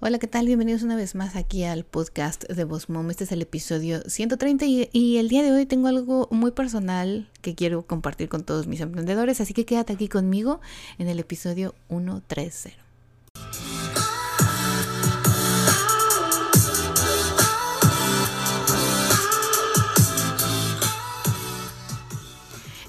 Hola, ¿qué tal? Bienvenidos una vez más aquí al podcast de Boss Mom. Este es el episodio 130 y, y, el día de hoy tengo algo muy personal que quiero compartir con todos mis emprendedores, así que quédate aquí conmigo en el episodio 130.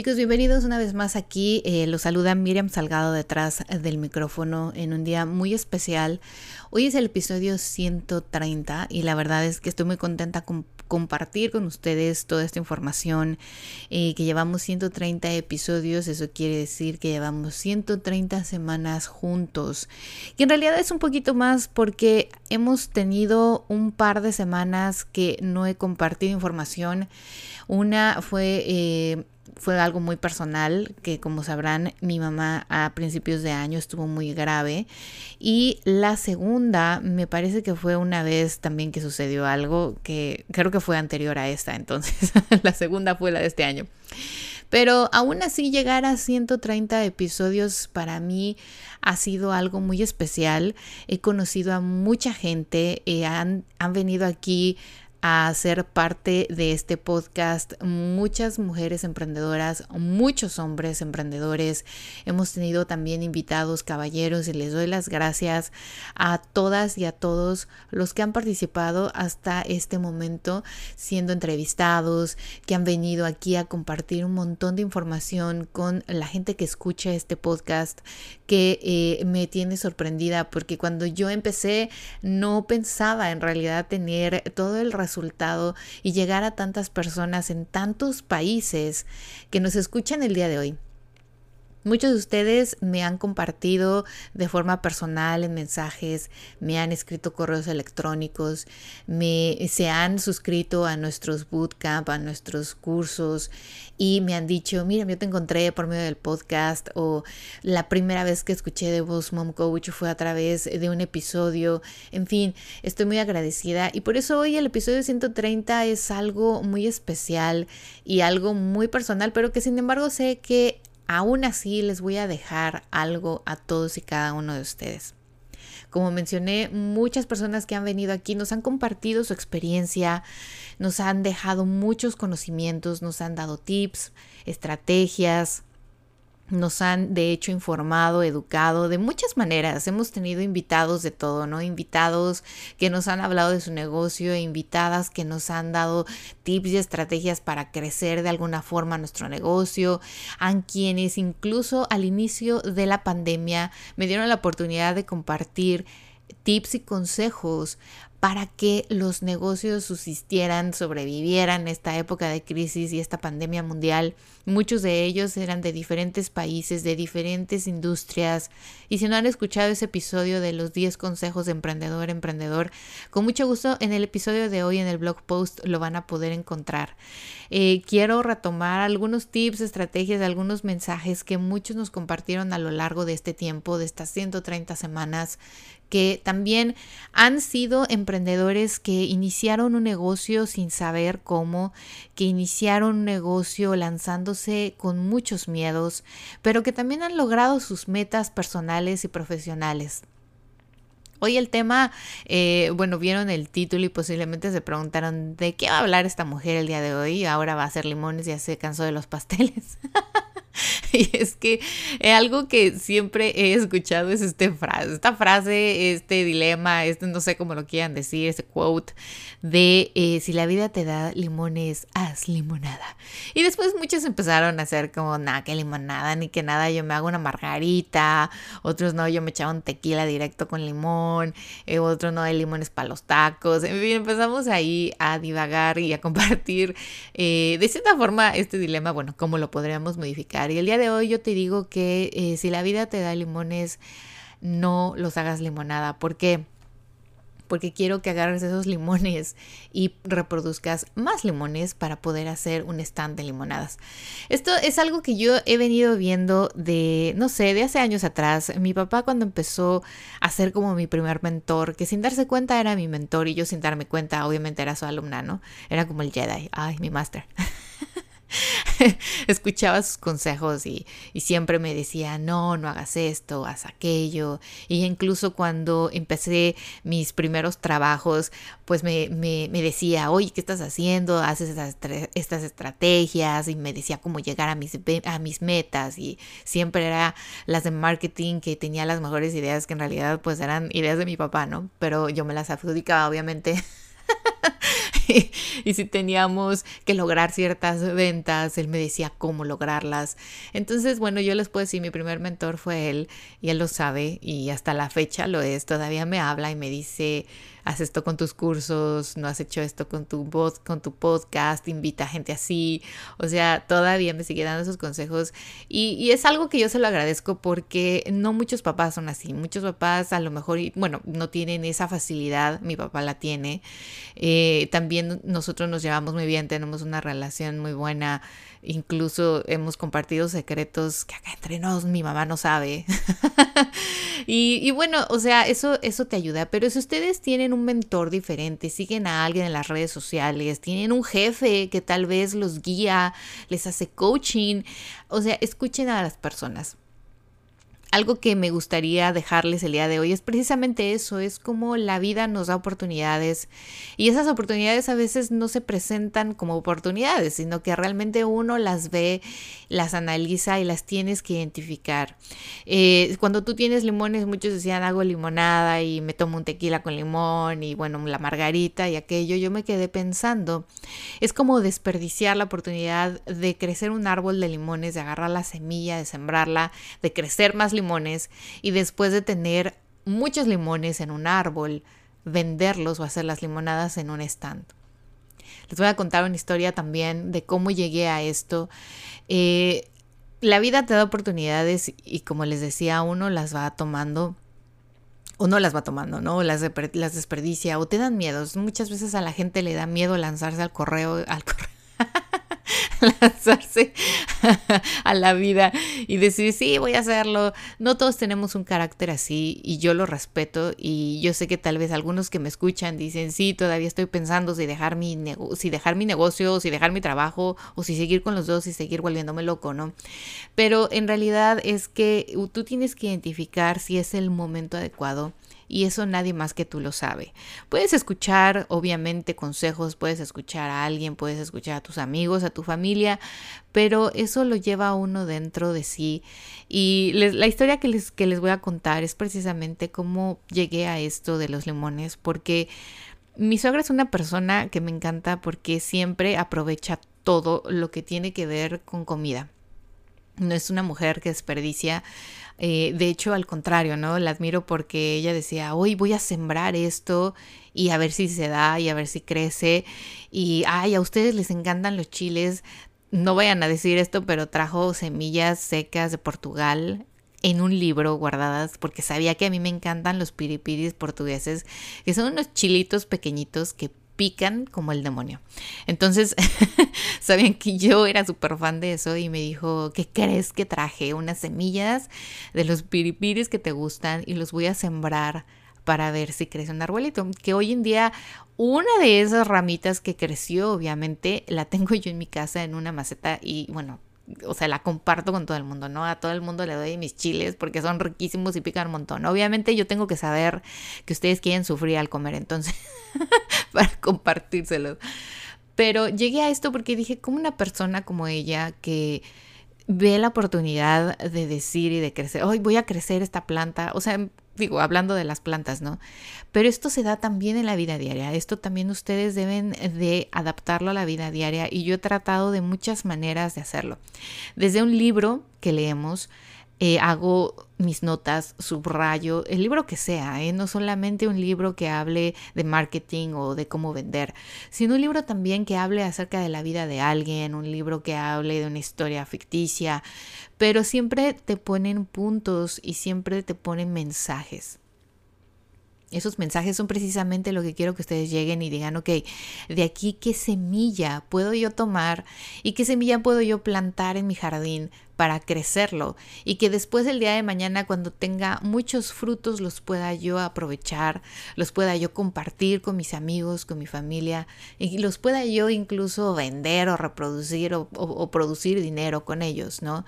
Chicos, bienvenidos una vez más aquí. Eh, los saluda Miriam Salgado detrás del micrófono en un día muy especial. Hoy es el episodio 130 y la verdad es que estoy muy contenta con compartir con ustedes toda esta información. Eh, que llevamos 130 episodios, eso quiere decir que llevamos 130 semanas juntos. Y en realidad es un poquito más porque hemos tenido un par de semanas que no he compartido información. Una fue... Eh, fue algo muy personal, que como sabrán, mi mamá a principios de año estuvo muy grave. Y la segunda, me parece que fue una vez también que sucedió algo que creo que fue anterior a esta, entonces la segunda fue la de este año. Pero aún así llegar a 130 episodios para mí ha sido algo muy especial. He conocido a mucha gente, eh, han, han venido aquí a ser parte de este podcast muchas mujeres emprendedoras, muchos hombres emprendedores. Hemos tenido también invitados caballeros y les doy las gracias a todas y a todos los que han participado hasta este momento siendo entrevistados, que han venido aquí a compartir un montón de información con la gente que escucha este podcast, que eh, me tiene sorprendida porque cuando yo empecé no pensaba en realidad tener todo el resultado y llegar a tantas personas en tantos países que nos escuchan el día de hoy. Muchos de ustedes me han compartido de forma personal en mensajes, me han escrito correos electrónicos, me, se han suscrito a nuestros bootcamp, a nuestros cursos y me han dicho, mira, yo te encontré por medio del podcast o la primera vez que escuché de Voz Mom Coach fue a través de un episodio. En fin, estoy muy agradecida y por eso hoy el episodio 130 es algo muy especial y algo muy personal, pero que sin embargo sé que Aún así les voy a dejar algo a todos y cada uno de ustedes. Como mencioné, muchas personas que han venido aquí nos han compartido su experiencia, nos han dejado muchos conocimientos, nos han dado tips, estrategias, nos han de hecho informado, educado de muchas maneras. Hemos tenido invitados de todo, ¿no? Invitados que nos han hablado de su negocio, invitadas que nos han dado tips y estrategias para crecer de alguna forma nuestro negocio, a quienes incluso al inicio de la pandemia me dieron la oportunidad de compartir tips y consejos para que los negocios subsistieran, sobrevivieran esta época de crisis y esta pandemia mundial. Muchos de ellos eran de diferentes países, de diferentes industrias. Y si no han escuchado ese episodio de los 10 consejos de emprendedor, emprendedor, con mucho gusto en el episodio de hoy en el blog post lo van a poder encontrar. Eh, quiero retomar algunos tips, estrategias, algunos mensajes que muchos nos compartieron a lo largo de este tiempo, de estas 130 semanas que también han sido emprendedores que iniciaron un negocio sin saber cómo, que iniciaron un negocio lanzándose con muchos miedos, pero que también han logrado sus metas personales y profesionales. Hoy el tema, eh, bueno, vieron el título y posiblemente se preguntaron de qué va a hablar esta mujer el día de hoy. Ahora va a hacer limones, ya se cansó de los pasteles. Y es que eh, algo que siempre he escuchado es este frase, esta frase, este dilema, este no sé cómo lo quieran decir, ese quote de eh, si la vida te da limones, haz limonada. Y después muchos empezaron a hacer como, nada, que limonada, ni que nada, yo me hago una margarita, otros no, yo me echaba un tequila directo con limón, eh, otros no, hay limones para los tacos. En fin, empezamos ahí a divagar y a compartir de cierta forma este dilema, bueno, cómo lo podríamos modificar. Y el día de hoy yo te digo que eh, si la vida te da limones, no los hagas limonada. ¿Por qué? porque quiero que agarres esos limones y reproduzcas más limones para poder hacer un stand de limonadas. Esto es algo que yo he venido viendo de, no sé, de hace años atrás. Mi papá cuando empezó a ser como mi primer mentor, que sin darse cuenta era mi mentor y yo sin darme cuenta obviamente era su alumna, ¿no? Era como el Jedi, ay, mi máster. escuchaba sus consejos y, siempre me decía, no, no hagas esto, haz aquello. Y incluso cuando empecé mis primeros trabajos, pues me, decía, oye, ¿qué estás haciendo? Haces estas estrategias y me decía cómo llegar a mis, a mis metas y siempre era las de marketing que tenía las mejores ideas que en realidad pues eran ideas de mi papá, ¿no? Pero yo me las adjudicaba obviamente y si teníamos que lograr ciertas ventas, él me decía cómo lograrlas. Entonces, bueno, yo les puedo decir, mi primer mentor fue él y él lo sabe y hasta la fecha lo es. Todavía me habla y me dice, haz esto con tus cursos, no has hecho esto con tu voz, con tu podcast, invita a gente así. O sea, todavía me sigue dando esos consejos y, y, es algo que yo se lo agradezco porque no muchos papás son así. Muchos papás a lo mejor, bueno, no tienen esa facilidad, mi papá la tiene. Eh, también nosotros nos llevamos muy bien, tenemos una relación muy buena. Incluso hemos compartido secretos que acá entre nos mi mamá no sabe. y, bueno, o sea, eso, eso te ayuda. Pero si ustedes tienen un mentor diferente, siguen a alguien en las redes sociales, tienen un jefe que tal vez los guía, les hace coaching, o sea, escuchen a las personas algo que me gustaría dejarles el día de hoy es precisamente eso, es como la vida nos da oportunidades y esas oportunidades a veces no se presentan como oportunidades, sino que realmente uno las ve, las analiza y las tienes que identificar. Eh, cuando tú tienes limones, muchos decían hago limonada y me tomo un tequila con limón y bueno, la margarita y aquello, yo me quedé pensando, es como desperdiciar la oportunidad de crecer un árbol de limones, de agarrar la semilla, de sembrarla, de crecer más limones y después de tener muchos limones en un árbol, venderlos o hacer las limonadas en un stand. Les voy a contar una historia también de cómo llegué a esto. Eh, la vida te da oportunidades y como les decía, uno las va tomando o no las va tomando, ¿no? Las, las desperdicia o te dan miedos. Muchas veces a la gente le da miedo lanzarse al correo, al correo lanzarse a la vida y decir, sí, voy a hacerlo. No todos tenemos un carácter así y yo lo respeto y yo sé que tal vez algunos que me escuchan dicen, sí, todavía estoy pensando si dejar mi, si dejar mi negocio, si dejar mi trabajo o si seguir con los dos y seguir volviéndome loco, ¿no? Pero en realidad es que tú tienes que identificar si es el momento adecuado y eso nadie más que tú lo sabe. Puedes escuchar, obviamente, consejos, puedes escuchar a alguien, puedes escuchar a tus amigos, a tu familia, pero eso lo lleva a uno dentro de sí. Y la historia que les, que les voy a contar es precisamente cómo llegué a esto de los limones, porque mi suegra es una persona que me encanta porque siempre aprovecha todo lo que tiene que ver con comida. No es una mujer que desperdicia eh, de hecho, al contrario, ¿no? La admiro porque ella decía, hoy voy a sembrar esto y a ver si se da y a ver si crece. Y, ay, a ustedes les encantan los chiles. No vayan a decir esto, pero trajo semillas secas de Portugal en un libro guardadas porque sabía que a mí me encantan los piripiris portugueses, que son unos chilitos pequeñitos que pican como el demonio. Entonces, sabían que yo era súper fan de eso y me dijo, ¿qué crees que traje? Unas semillas de los piripiris que te gustan y los voy a sembrar para ver si crece un arbolito. Que hoy en día una de esas ramitas que creció, obviamente, la tengo yo en mi casa en una maceta y bueno, o sea, la comparto con todo el mundo, ¿no? A todo el mundo le doy mis chiles porque son riquísimos y pican un montón. Obviamente yo tengo que saber que ustedes quieren sufrir al comer, entonces, para compartírselos. Pero llegué a esto porque dije, como una persona como ella que ve la oportunidad de decir y de crecer, hoy voy a crecer esta planta, o sea, digo, hablando de las plantas, ¿no? Pero esto se da también en la vida diaria, esto también ustedes deben de adaptarlo a la vida diaria y yo he tratado de muchas maneras de hacerlo. Desde un libro que leemos, eh, hago mis notas, subrayo, el libro que sea, ¿eh? no solamente un libro que hable de marketing o de cómo vender, sino un libro también que hable acerca de la vida de alguien, un libro que hable de una historia ficticia, pero siempre te ponen puntos y siempre te ponen mensajes. Esos mensajes son precisamente lo que quiero que ustedes lleguen y digan, ok, de aquí qué semilla puedo yo tomar y qué semilla puedo yo plantar en mi jardín para crecerlo y que después el día de mañana cuando tenga muchos frutos los pueda yo aprovechar, los pueda yo compartir con mis amigos, con mi familia y los pueda yo incluso vender o reproducir o, o producir dinero con ellos, ¿no?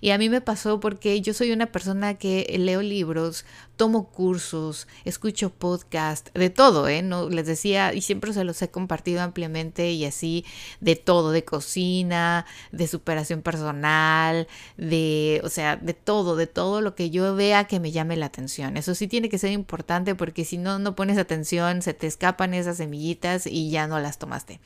Y a mí me pasó porque yo soy una persona que leo libros, tomo cursos, escucho podcast, de todo, ¿eh? No, les decía, y siempre se los he compartido ampliamente y así, de todo, de cocina, de superación personal, de, o sea, de todo, de todo lo que yo vea que me llame la atención. Eso sí tiene que ser importante porque si no, no pones atención, se te escapan esas semillitas y ya no las tomaste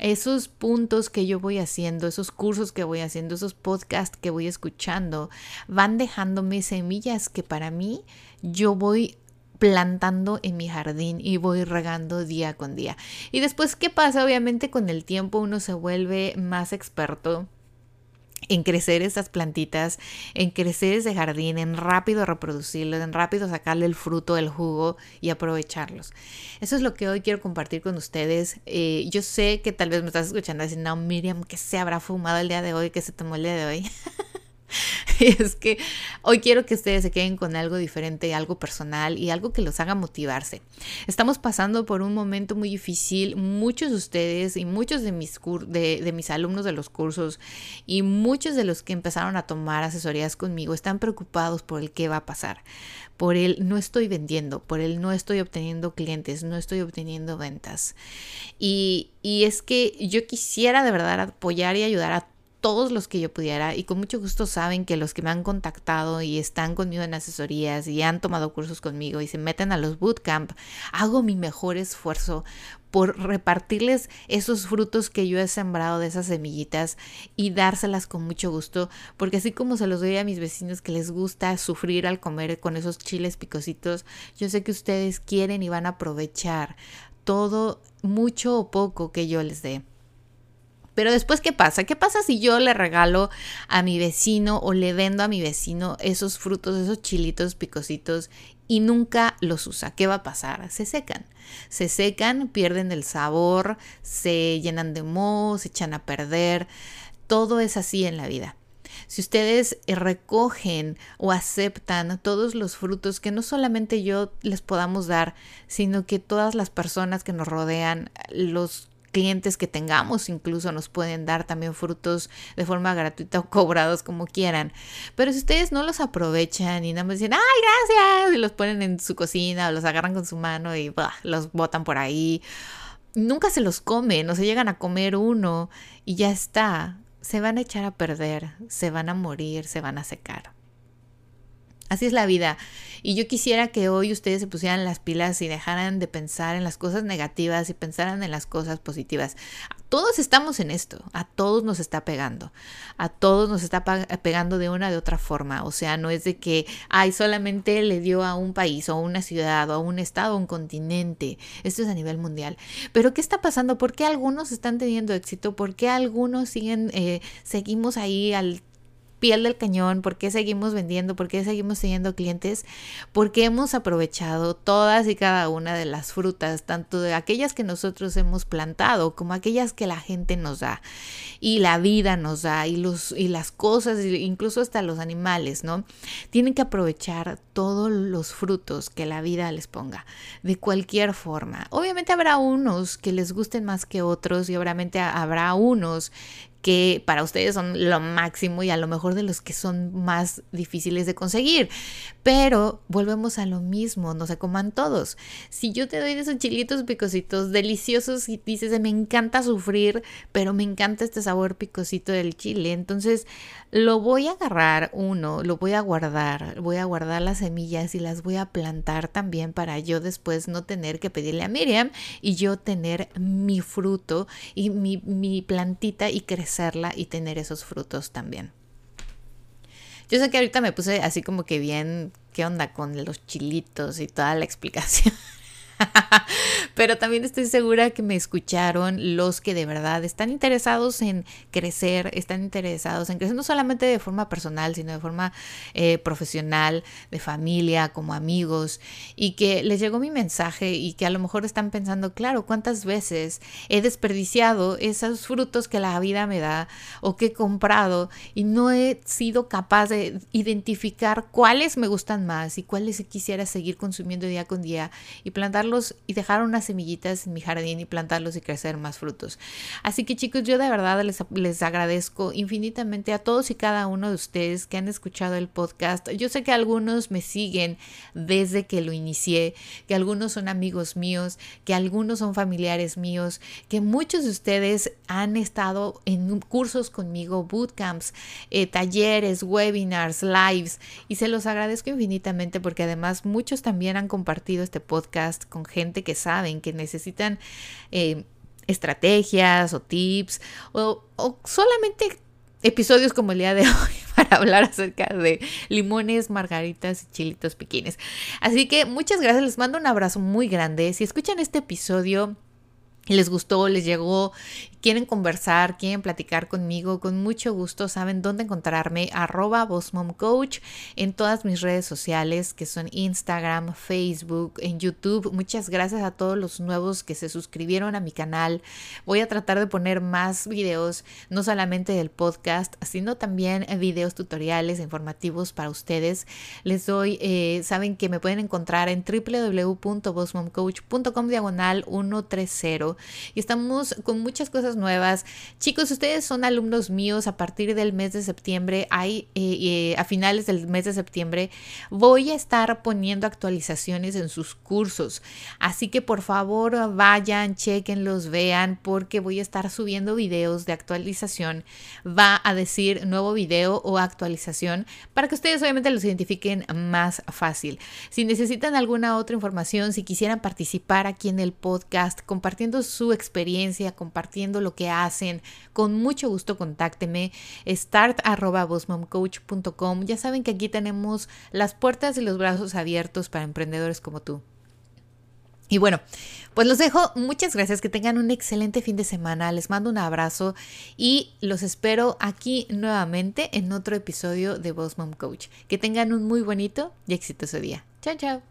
esos puntos que yo voy haciendo, esos cursos que voy haciendo, esos podcasts que voy escuchando, van dejándome semillas que para mí yo voy plantando en mi jardín y voy regando día con día. Y después, ¿qué pasa? Obviamente con el tiempo uno se vuelve más experto en crecer esas plantitas, en crecer ese jardín, en rápido reproducirlo, en rápido sacarle el fruto, el jugo y aprovecharlos. Eso es lo que hoy quiero compartir con ustedes. Eh, yo sé que tal vez me estás escuchando diciendo, no, Miriam, ¿qué se habrá fumado el día de hoy? ¿Qué se tomó el día de hoy? Es que hoy quiero que ustedes se queden con algo diferente, algo personal y algo que los haga motivarse. Estamos pasando por un momento muy difícil. Muchos de ustedes y muchos de mis, de mis alumnos de los cursos y muchos de los que empezaron a tomar asesorías conmigo están preocupados por el qué va a pasar. Por el no estoy vendiendo, por el no estoy obteniendo clientes, no estoy obteniendo ventas. Y, y es que yo quisiera de verdad apoyar y ayudar a todos los que yo pudiera y con mucho gusto saben que los que me han contactado y están conmigo en asesorías y han tomado cursos conmigo y se meten a los bootcamp, hago mi mejor esfuerzo por repartirles esos frutos que yo he sembrado de esas semillitas y dárselas con mucho gusto, porque así como se los doy a mis vecinos que les gusta sufrir al comer con esos chiles picositos, yo sé que ustedes quieren y van a aprovechar todo, mucho o poco que yo les dé. Pero después, ¿qué pasa? ¿Qué pasa si yo le regalo a mi vecino o le vendo a mi vecino esos frutos, esos chilitos picositos y nunca los usa? ¿Qué va a pasar? Se secan. Se secan, pierden el sabor, se llenan de moho, se echan a perder. Todo es así en la vida. Si ustedes recogen o aceptan todos los frutos que no solamente yo les podamos dar, sino que todas las personas que nos rodean los clientes que tengamos incluso nos pueden dar también frutos de forma gratuita o cobrados como quieran. Pero si ustedes no los aprovechan y nada más dicen, ay, gracias, y los ponen en su cocina o los agarran con su mano y los botan por ahí, nunca se los comen o se llegan a comer uno y ya está. Se van a echar a perder, se van a morir, se van a secar. Así es la vida. Y yo quisiera que hoy ustedes se pusieran las pilas y dejaran de pensar en las cosas negativas y pensaran en las cosas positivas. Todos estamos en esto, a todos nos está pegando, a todos nos está pegando de una de otra forma. O sea, no es de que, ay, solamente le dio a un país o a una ciudad o a un estado o un continente. Esto es a nivel mundial. Pero ¿qué está pasando? ¿Por qué algunos están teniendo éxito? ¿Por qué algunos siguen, eh, seguimos ahí al piel del cañón, por qué seguimos vendiendo, por qué seguimos teniendo clientes, porque hemos aprovechado todas y cada una de las frutas, tanto de aquellas que nosotros hemos plantado como aquellas que la gente nos da y la vida nos da y los y las cosas, incluso hasta los animales, ¿no? Tienen que aprovechar todos los frutos que la vida les ponga de cualquier forma. Obviamente habrá unos que les gusten más que otros y obviamente habrá unos que para ustedes son lo máximo y a lo mejor de los que son más difíciles de conseguir. Pero volvemos a lo mismo, no se coman todos. Si yo te doy de esos chilitos picositos deliciosos y dices, me encanta sufrir, pero me encanta este sabor picosito del chile, entonces lo voy a agarrar uno, lo voy a guardar, voy a guardar las semillas y las voy a plantar también para yo después no tener que pedirle a Miriam y yo tener mi fruto y mi, mi plantita y crecer y tener esos frutos también. Yo sé que ahorita me puse así como que bien, ¿qué onda con los chilitos y toda la explicación? Pero también estoy segura que me escucharon los que de verdad están interesados en crecer, están interesados en crecer no solamente de forma personal, sino de forma eh, profesional, de familia, como amigos, y que les llegó mi mensaje y que a lo mejor están pensando, claro, ¿cuántas veces he desperdiciado esos frutos que la vida me da o que he comprado y no he sido capaz de identificar cuáles me gustan más y cuáles quisiera seguir consumiendo día con día y plantarlos y dejar unas semillitas en mi jardín y plantarlos y crecer más frutos. Así que chicos, yo de verdad les, les agradezco infinitamente a todos y cada uno de ustedes que han escuchado el podcast. Yo sé que algunos me siguen desde que lo inicié, que algunos son amigos míos, que algunos son familiares míos, que muchos de ustedes han estado en cursos conmigo, bootcamps, eh, talleres, webinars, lives, y se los agradezco infinitamente porque además muchos también han compartido este podcast con gente que saben que necesitan eh, estrategias o tips o, solamente episodios como el día de hoy para hablar acerca de limones, margaritas y chilitos pequeños. Así que muchas gracias, les mando un abrazo muy grande. Si escuchan este episodio les gustó, les llegó, quieren conversar, quieren platicar conmigo, con mucho gusto saben dónde encontrarme, arroba Coach en todas mis redes sociales que son Instagram, Facebook, en YouTube. Muchas gracias a todos los nuevos que se suscribieron a mi canal. Voy a tratar de poner más videos, no solamente del podcast, sino también videos tutoriales informativos para ustedes. Les doy, eh, saben que me pueden encontrar en www.bossmomcoach.com diagonal 130 y estamos con muchas cosas nuevas. Chicos, ustedes son alumnos míos a partir del mes de septiembre, hay eh, eh, a finales del mes de septiembre voy a estar poniendo actualizaciones en sus cursos. Así que por favor vayan, chequenlos, vean porque voy a estar subiendo videos de actualización. Va a decir nuevo video o actualización para que ustedes obviamente los identifiquen más fácil. Si necesitan alguna otra información, si quisieran participar aquí en el podcast compartiendo su experiencia, compartiendo lo que hacen, con mucho gusto contácteme start@bosmomcoach.com. Ya saben que aquí tenemos las puertas y los brazos abiertos para emprendedores como tú. Y bueno, pues los dejo. Muchas gracias. Que tengan un excelente fin de semana. Les mando un abrazo y los espero aquí nuevamente en otro episodio de Boss Mom Coach. Que tengan un muy bonito y exitoso día. Chao, chao.